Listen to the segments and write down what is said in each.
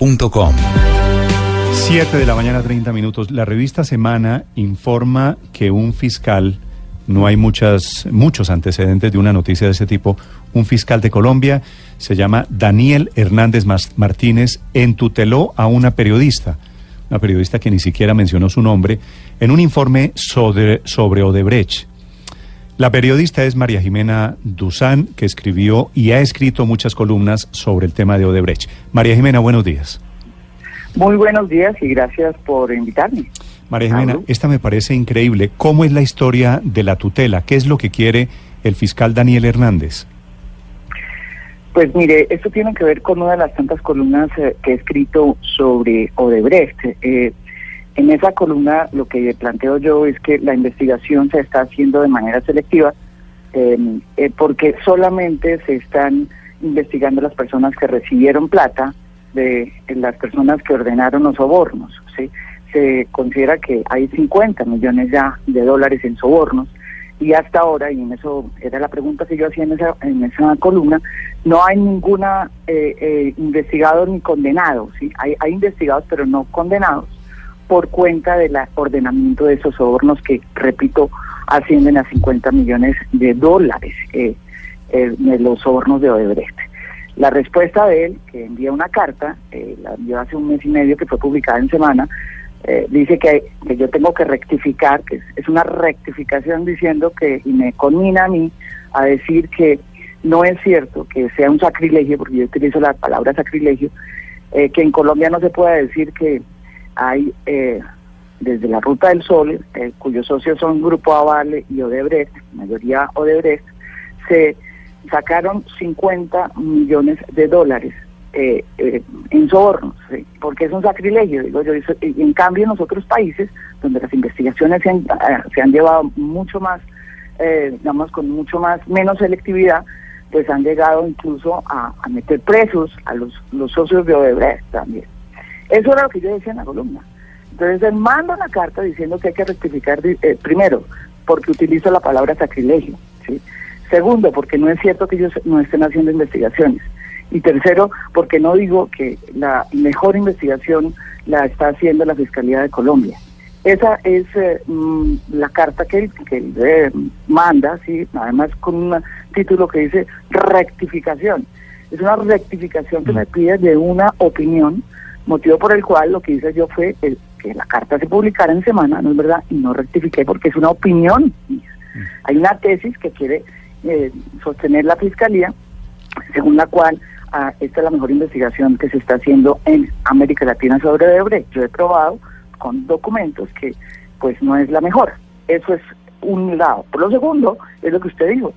blurradio.com. 7 de la mañana, 30 minutos. La revista Semana informa que un fiscal, no hay muchas, muchos antecedentes de una noticia de ese tipo, un fiscal de Colombia, se llama Daniel Hernández Martínez, entuteló a una periodista, una periodista que ni siquiera mencionó su nombre, en un informe sobre, sobre Odebrecht. La periodista es María Jimena Duzán, que escribió y ha escrito muchas columnas sobre el tema de Odebrecht. María Jimena, buenos días. Muy buenos días y gracias por invitarme. María Jimena, esta me parece increíble. ¿Cómo es la historia de la tutela? ¿Qué es lo que quiere el fiscal Daniel Hernández? Pues mire, esto tiene que ver con una de las tantas columnas eh, que he escrito sobre Odebrecht. Eh, en esa columna lo que planteo yo es que la investigación se está haciendo de manera selectiva em, eh, porque solamente se están investigando las personas que recibieron plata de las personas que ordenaron los sobornos. Se considera que hay 50 millones ya de dólares en sobornos y hasta ahora, y en eso era la pregunta que yo hacía en esa, en esa columna, no hay ninguna eh, eh, investigado ni condenado. ¿sí? Hay, hay investigados pero no condenados por cuenta del ordenamiento de esos sobornos que, repito, ascienden a 50 millones de dólares eh, eh, los sobornos de Odebrecht. La respuesta de él, que envía una carta, eh, la envió hace un mes y medio que fue publicada en semana, eh, dice que, yo tengo que rectificar, que es, una rectificación diciendo que, y me conmina a mí a decir que no es cierto que sea un sacrilegio, porque yo utilizo la palabra sacrilegio, que en Colombia no se pueda decir que hay desde la Ruta del Sol, cuyos socios son Grupo Avale y Odebrecht, mayoría Odebrecht, se sacaron 50 millones de dólares eh, eh, en sobornos, porque es un sacrilegio, digo yo. en cambio, en los otros países, donde las investigaciones se han, ah, se han llevado mucho más, eh, digamos, con mucho más, menos selectividad, pues han llegado incluso a, meter presos a los, los socios de Odebrecht también. Eso era lo que yo decía en la columna. Entonces, él manda una carta diciendo que hay que rectificar, primero, porque utilizo la palabra sacrilegio, ¿sí? Segundo, porque no es cierto que ellos no estén haciendo investigaciones. Y tercero, porque no digo que la mejor investigación la está haciendo la Fiscalía de Colombia. Esa es eh, mm, la carta que él, que eh, manda, ¿sí? además con un título que dice rectificación. Es una rectificación que me pide de una opinión, motivo por el cual lo que hice yo fue que la carta se publicara en semana, ¿no es verdad? Y no rectifiqué porque es una opinión. Hay una tesis que quiere eh, sostener la Fiscalía, según la cual ah, esta es la mejor investigación que se está haciendo en América Latina sobre Odebrecht. Yo he probado con documentos que pues no es la mejor. Eso es un lado. Por lo segundo, es lo que usted dijo.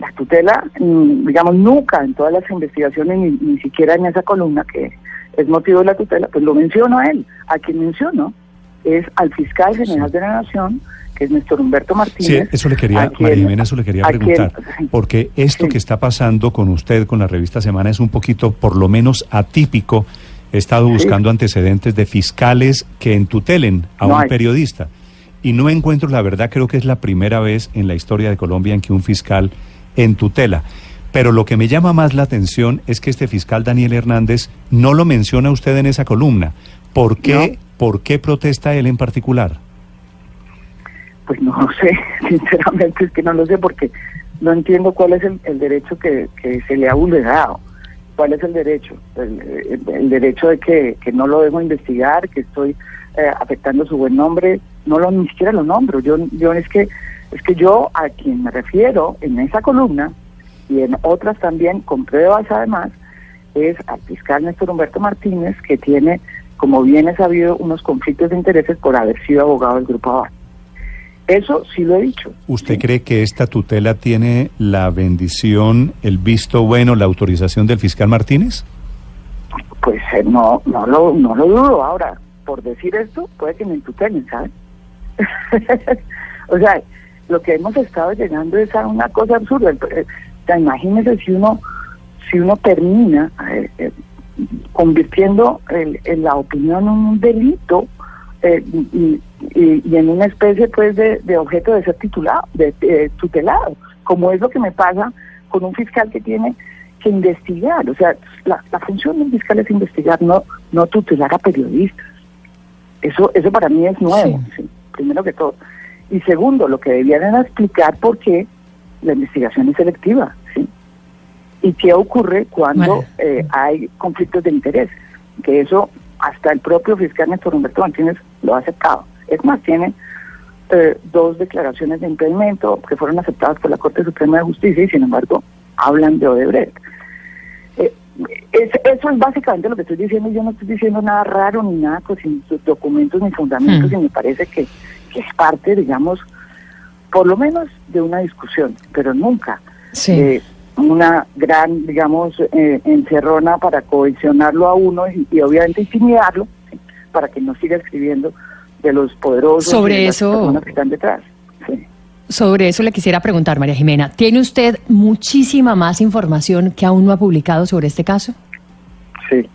La tutela, mm, digamos, nunca en todas las investigaciones, ni, ni siquiera en esa columna que es motivo de la tutela, pues lo menciono a él. A quien menciono es al fiscal general de la Nación, que es Néstor Humberto Martínez. Sí, eso le quería, María Jimena, eso le quería preguntar. porque esto que está pasando con usted, con la revista Semana, es un poquito, por lo menos, atípico. He estado buscando antecedentes de fiscales que entutelen a un periodista. Y no encuentro, la verdad, creo que es la primera vez en la historia de Colombia en que un fiscal entutela. Pero lo que me llama más la atención es que este fiscal Daniel Hernández no lo menciona usted en esa columna. ¿Por qué, ¿por qué protesta él en particular? Pues no lo sé, sinceramente es que no lo sé porque no entiendo cuál es el, derecho que, se le ha vulnerado. ¿Cuál es el derecho? El, derecho de que, no lo debo investigar, que estoy eh, afectando su buen nombre, no lo ni siquiera lo nombro. Yo, yo es que es que yo a quien me refiero en esa columna y en otras también con pruebas además es al fiscal Néstor Humberto Martínez que tiene, como bien he sabido, unos conflictos de intereses por haber sido abogado del Grupo Aval. Eso sí lo he dicho. ¿Usted cree que esta tutela tiene la bendición, el visto bueno, la autorización del fiscal Martínez? Pues eh, no, no lo, no lo dudo. Ahora, por decir esto, puede que me tutelen, ¿sabes? o sea, lo que hemos estado llegando es a una cosa absurda. Eh, imagínese si uno, si uno termina eh, convirtiendo en la opinión en un delito y, y, en una especie pues de, objeto de ser titulado, de, tutelado, como es lo que me pasa con un fiscal que tiene que investigar. O sea, la, la función del fiscal es investigar, no, no tutelar a periodistas. Eso, eso para mí es nuevo, sí. primero que todo. Y segundo, lo que debían explicar por qué la investigación es selectiva, ¿sí? Y qué ocurre cuando eh, hay conflictos de interés. Que eso hasta el propio fiscal Néstor Humberto Martínez lo ha aceptado. Es más, tiene eh, dos declaraciones de impedimento que fueron aceptadas por la Corte Suprema de Justicia y sin embargo hablan de Odebrecht. Eh, eso es básicamente lo que estoy diciendo. Yo no estoy diciendo nada raro ni nada pues, sin sus documentos ni fundamentos y me parece que, que, es parte, digamos, por lo menos de una discusión, pero nunca sí. una gran, digamos, eh, encerrona para cohesionarlo a uno y, y obviamente intimidarlo ¿sí? para que no siga escribiendo de los poderosos Sobre y eso... las personas que están detrás. Sí. Sobre eso le quisiera preguntar, María Jimena. ¿Tiene usted muchísima más información que aún no ha publicado sobre este caso? Sí.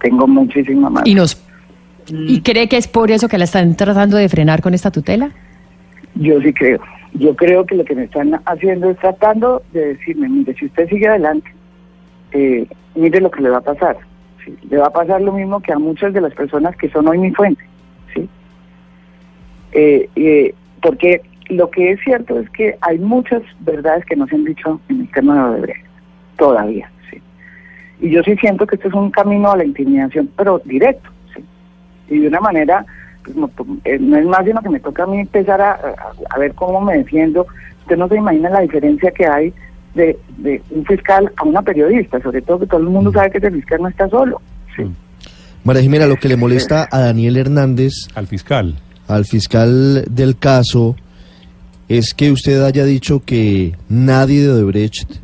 Tengo muchísima más. ¿Y, nos, ¿Y cree que es por eso que la están tratando de frenar con esta tutela? Yo sí creo. Yo creo que lo que me están haciendo es tratando de decirme, mire, si usted sigue adelante, eh, mire lo que le va a pasar. ¿sí? Le va a pasar lo mismo que a muchas de las personas que son hoy mi fuente. ¿sí? Eh, eh, porque lo que es cierto es que hay muchas verdades que no se han dicho en el tema de Odebrecht, todavía. ¿sí? Y yo sí siento que este es un camino a la intimidación, pero directo. ¿sí? Y de una manera no, no, es más sino que me toca a mí empezar a, a, a, ver cómo me defiendo. Usted no se imagina la diferencia que hay de, de, un fiscal a una periodista, sobre todo que todo el mundo sabe que el fiscal no está solo. Sí. María Jimena, lo que le molesta a Daniel Hernández, al fiscal, al fiscal del caso, es que usted haya dicho que nadie de Odebrecht,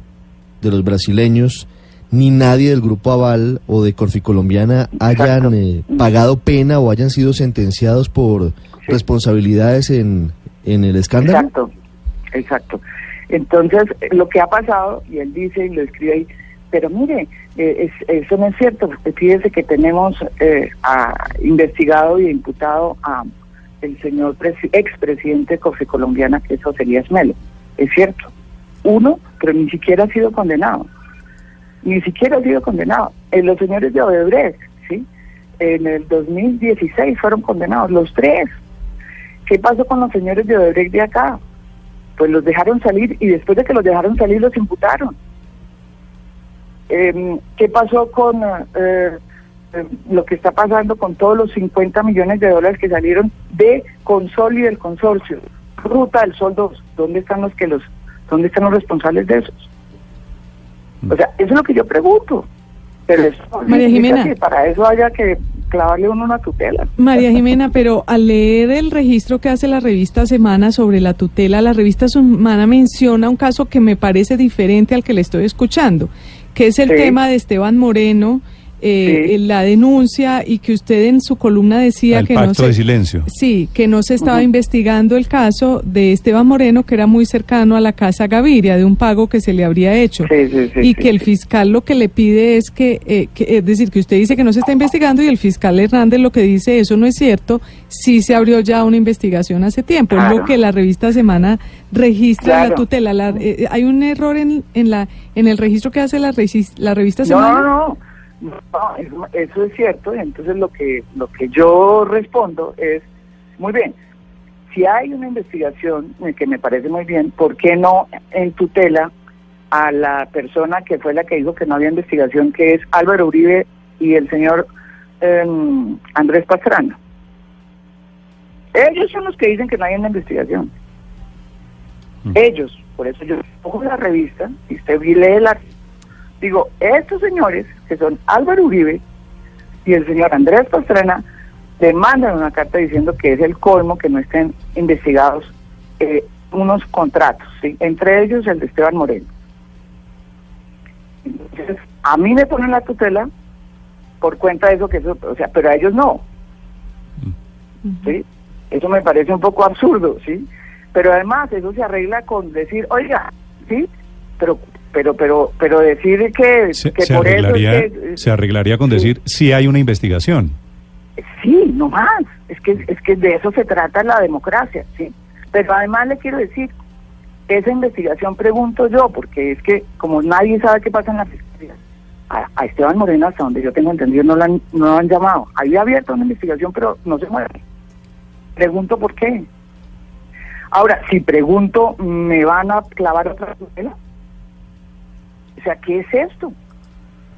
de los brasileños, ni nadie del Grupo Aval o de Corficolombiana hayan eh, pagado pena o hayan sido sentenciados por sí. responsabilidades en, en el escándalo. Exacto, exacto. Entonces, lo que ha pasado, y él dice y lo escribe ahí, pero mire, eh, es, eso no es cierto, fíjese que tenemos eh, a, investigado y imputado a el señor expresidente Corficolombiana, que es José Elías Melo. Es cierto, uno, pero ni siquiera ha sido condenado ni siquiera ha sido condenado. Eh, los señores de Odebrecht, ¿sí? En el 2016 fueron condenados, los tres. ¿Qué pasó con los señores de Odebrecht de acá? Pues los dejaron salir y después de que los dejaron salir los imputaron. Eh, ¿Qué pasó con eh, lo que está pasando con todos los 50 millones de dólares que salieron de Consol y del consorcio? Ruta del Sol 2, ¿dónde están los que los, dónde están los responsables de esos? O sea, eso es lo que yo pregunto. Pero eso María Jimena. Que para eso haya que clavarle uno una tutela. María Jimena, pero al leer el registro que hace la revista Semana sobre la tutela, la revista Semana menciona un caso que me parece diferente al que le estoy escuchando, que es el sí. tema de Esteban Moreno. Eh, sí. la denuncia y que usted en su columna decía el que pacto no se, de silencio. Sí, que no se estaba uh -huh. investigando el caso de Esteban Moreno, que era muy cercano a la Casa Gaviria, de un pago que se le habría hecho. Sí, sí, y que el fiscal lo que le pide es que, eh, que, es decir, que usted dice que no se está investigando y el fiscal Hernández lo que dice, eso no es cierto, sí se abrió ya una investigación hace tiempo. Claro. Es lo que la revista Semana registra claro. la tutela. La, eh, ¿Hay un error en, en, la, en el registro que hace la, la revista Semana? No, no, no. No, eso, eso es cierto, y entonces lo que, lo que yo respondo es, muy bien, si hay una investigación que me parece muy bien, ¿por qué no en tutela a la persona que fue la que dijo que no había investigación, que es Álvaro Uribe y el señor eh, Andrés Pastrana? Ellos son los que dicen que no hay una investigación. Mm. Ellos, por eso yo pongo la revista y usted lee la digo, estos señores, que son Álvaro Uribe y el señor Andrés Pastrana, le mandan una carta diciendo que es el colmo que no estén investigados eh, unos contratos, ¿sí? entre ellos el de Esteban Moreno. Entonces, a mí me ponen la tutela por cuenta de eso que eso, o sea, pero a ellos no. ¿Sí? Eso me parece un poco absurdo, ¿sí? Pero además eso se arregla con decir, oiga, ¿sí? Pero pero pero pero decir que, se, que se por arreglaría, eso es que, se arreglaría con sí. decir si hay una investigación. Sí, no más. Es que es que de eso se trata la democracia, sí. Pero además le quiero decir, esa investigación pregunto yo, porque es que como nadie sabe qué pasa en la fiscalía, a, Esteban Moreno, hasta donde yo tengo entendido, no lo han, no lo han llamado. Había abierto una investigación, pero no se mueve. Pregunto por qué. Ahora, si pregunto, ¿me van a clavar otra tutela? O sea, ¿qué es esto?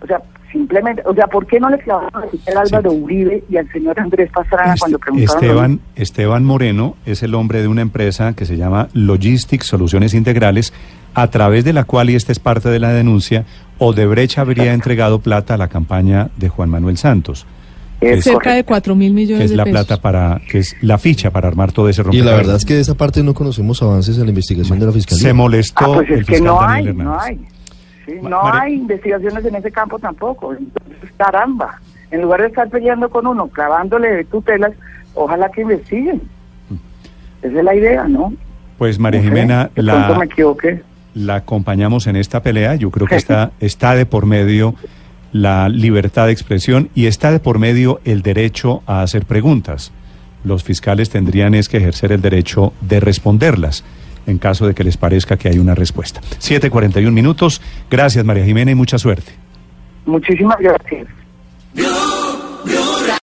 O sea, simplemente, o sea, ¿por qué no le clavaron a tutela Álvaro Uribe y al señor Andrés Pastrana cuando preguntaron? Esteban, Esteban Moreno es el hombre de una empresa que se llama Logistics Soluciones Integrales, a través de la cual, y esta es parte de la denuncia, Odebrecht habría entregado plata a la campaña de Juan Manuel Santos. Es cerca de 4 mil millones que es la plata para, que es la ficha para armar todo ese rompecabezas. Y la verdad es que de esa parte no conocemos avances en la investigación de la Fiscalía. Se molestó ah, pues es que no hay, no hay, no hay investigaciones en ese campo tampoco. Entonces, caramba, en lugar de estar peleando con uno, clavándole tutelas, ojalá que investiguen. Mm. Esa es la idea, ¿no? Pues María Jimena, la... me equivoqué la acompañamos en esta pelea. Yo creo que está, está de por medio la libertad de expresión y está de por medio el derecho a hacer preguntas. Los fiscales tendrían es que ejercer el derecho de responderlas en caso de que les parezca que hay una respuesta. 7.41 minutos. Gracias, María Jimena, y mucha suerte. Muchísimas gracias.